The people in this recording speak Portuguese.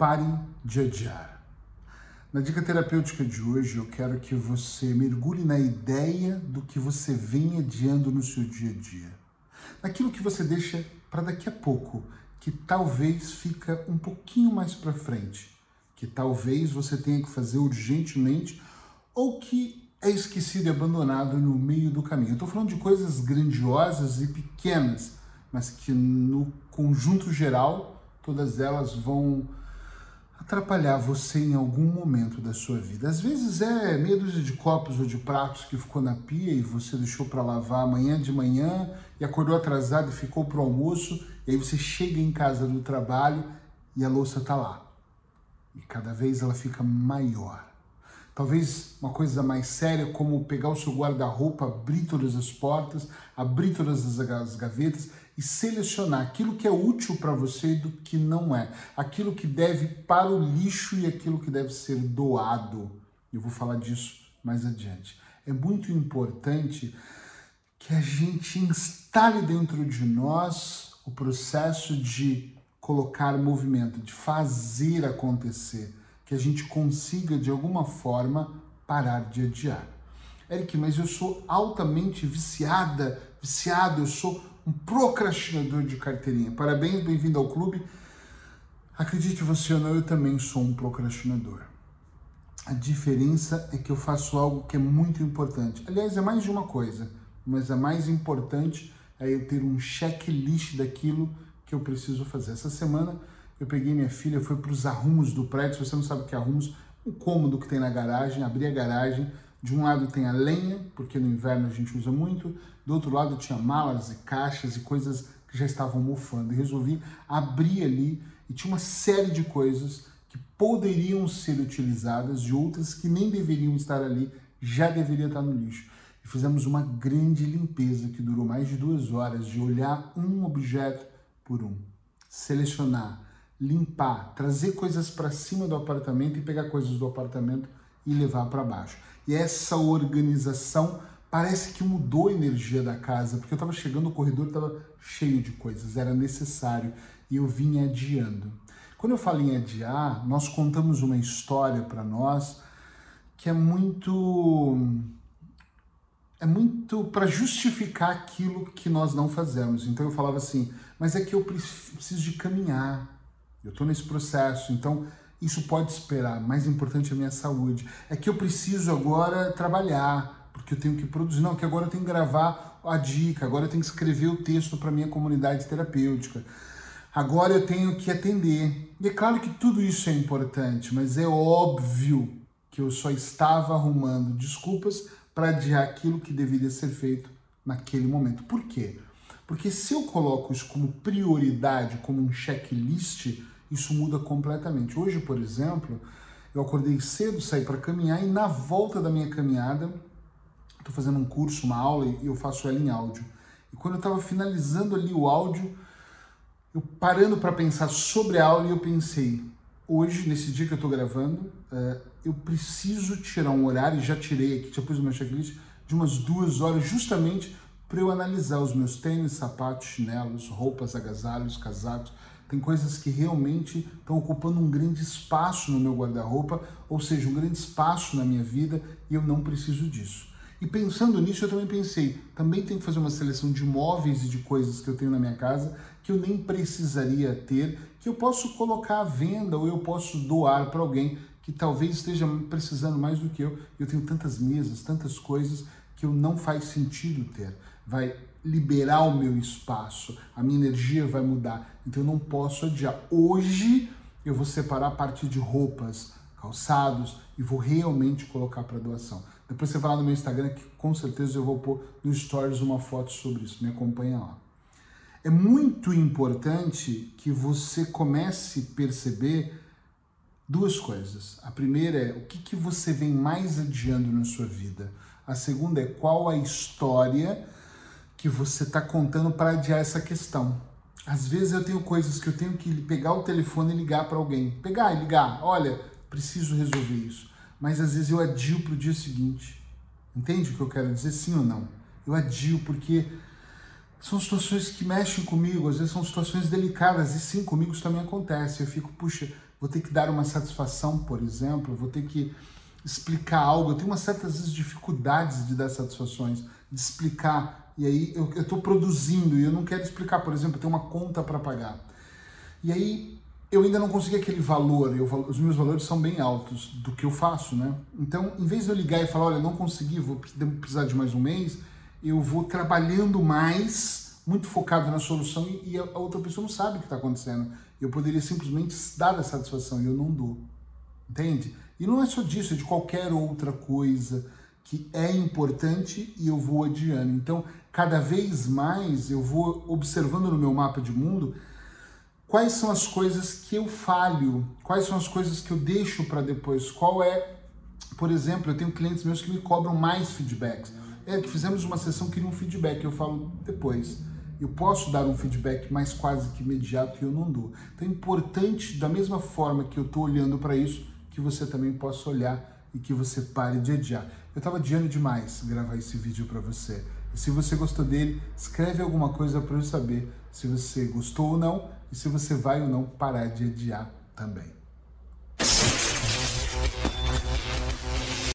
Pare de adiar. Na dica terapêutica de hoje, eu quero que você mergulhe na ideia do que você vem adiando no seu dia a dia. Naquilo que você deixa para daqui a pouco, que talvez fica um pouquinho mais para frente, que talvez você tenha que fazer urgentemente ou que é esquecido e abandonado no meio do caminho. Estou falando de coisas grandiosas e pequenas, mas que no conjunto geral, todas elas vão atrapalhar você em algum momento da sua vida. Às vezes é meia dúzia de copos ou de pratos que ficou na pia e você deixou para lavar amanhã de manhã e acordou atrasado e ficou para o almoço, e aí você chega em casa do trabalho e a louça está lá. E cada vez ela fica maior. Talvez uma coisa mais séria, como pegar o seu guarda-roupa, abrir todas as portas, abrir todas as gavetas e selecionar aquilo que é útil para você do que não é, aquilo que deve para o lixo e aquilo que deve ser doado. Eu vou falar disso mais adiante. É muito importante que a gente instale dentro de nós o processo de colocar movimento, de fazer acontecer, que a gente consiga de alguma forma parar de adiar. Eric, mas eu sou altamente viciada, viciado, eu sou um procrastinador de carteirinha. Parabéns, bem-vindo ao clube. Acredite você ou não, eu também sou um procrastinador. A diferença é que eu faço algo que é muito importante. Aliás, é mais de uma coisa, mas a mais importante é eu ter um checklist daquilo que eu preciso fazer. Essa semana eu peguei minha filha, foi para os arrumos do prédio. Se você não sabe o que é arrumos, um cômodo que tem na garagem, abri a garagem, de um lado tem a lenha, porque no inverno a gente usa muito, do outro lado tinha malas e caixas e coisas que já estavam mofando. E resolvi abrir ali e tinha uma série de coisas que poderiam ser utilizadas e outras que nem deveriam estar ali, já deveria estar no lixo. E fizemos uma grande limpeza que durou mais de duas horas de olhar um objeto por um, selecionar, limpar, trazer coisas para cima do apartamento e pegar coisas do apartamento e levar para baixo. E essa organização parece que mudou a energia da casa, porque eu estava chegando, o corredor estava cheio de coisas, era necessário e eu vinha adiando. Quando eu falo em adiar, nós contamos uma história para nós que é muito é muito para justificar aquilo que nós não fazemos. Então eu falava assim, mas é que eu preciso de caminhar. Eu estou nesse processo, então isso pode esperar. Mais importante é a minha saúde. É que eu preciso agora trabalhar, porque eu tenho que produzir. Não, que agora eu tenho que gravar a dica, agora eu tenho que escrever o texto para minha comunidade terapêutica. Agora eu tenho que atender. E é claro que tudo isso é importante, mas é óbvio que eu só estava arrumando desculpas para adiar aquilo que deveria ser feito naquele momento. Por quê? Porque se eu coloco isso como prioridade, como um checklist, isso muda completamente. Hoje, por exemplo, eu acordei cedo, saí para caminhar e na volta da minha caminhada, estou fazendo um curso, uma aula e eu faço ela em áudio. E quando eu estava finalizando ali o áudio, eu parando para pensar sobre a aula, eu pensei, hoje, nesse dia que eu estou gravando, uh, eu preciso tirar um horário, e já tirei aqui, já pus no meu checklist, de umas duas horas, justamente para eu analisar os meus tênis, sapatos, chinelos, roupas, agasalhos, casacos, tem coisas que realmente estão ocupando um grande espaço no meu guarda-roupa, ou seja, um grande espaço na minha vida e eu não preciso disso. E pensando nisso, eu também pensei, também tenho que fazer uma seleção de móveis e de coisas que eu tenho na minha casa que eu nem precisaria ter, que eu posso colocar à venda ou eu posso doar para alguém que talvez esteja precisando mais do que eu. Eu tenho tantas mesas, tantas coisas que eu não faz sentido ter. Vai liberar o meu espaço, a minha energia vai mudar. Então eu não posso adiar. Hoje eu vou separar a partir de roupas, calçados e vou realmente colocar para doação. Depois você vai lá no meu Instagram que com certeza eu vou pôr no stories uma foto sobre isso. Me acompanha lá. É muito importante que você comece a perceber duas coisas. A primeira é o que, que você vem mais adiando na sua vida. A segunda é qual a história que você está contando para adiar essa questão. Às vezes eu tenho coisas que eu tenho que pegar o telefone e ligar para alguém. Pegar e ligar, olha, preciso resolver isso. Mas às vezes eu adio para o dia seguinte. Entende o que eu quero dizer? Sim ou não? Eu adio porque são situações que mexem comigo, às vezes são situações delicadas, e sim, comigo isso também acontece. Eu fico, puxa, vou ter que dar uma satisfação, por exemplo, vou ter que explicar algo. Eu tenho umas certas vezes, dificuldades de dar satisfações, de explicar. E aí eu estou produzindo e eu não quero explicar. Por exemplo, eu tenho uma conta para pagar. E aí eu ainda não consegui aquele valor, eu, os meus valores são bem altos do que eu faço, né? Então, em vez de eu ligar e falar, olha, não consegui, vou precisar de mais um mês, eu vou trabalhando mais, muito focado na solução e, a outra pessoa não sabe o que está acontecendo. Eu poderia simplesmente dar a satisfação e eu não dou. Entende? E não é só disso, é de qualquer outra coisa que é importante e eu vou adiando. Então, cada vez mais eu vou observando no meu mapa de mundo quais são as coisas que eu falho, quais são as coisas que eu deixo para depois, qual é, por exemplo, eu tenho clientes meus que me cobram mais feedbacks. É que fizemos uma sessão que um feedback, eu falo depois. Eu posso dar um feedback mais quase que imediato e eu não dou. Então é importante, da mesma forma que eu estou olhando para isso, que você também possa olhar e que você pare de adiar. Eu estava adiando demais gravar esse vídeo para você. E se você gostou dele, escreve alguma coisa para eu saber se você gostou ou não e se você vai ou não parar de adiar também.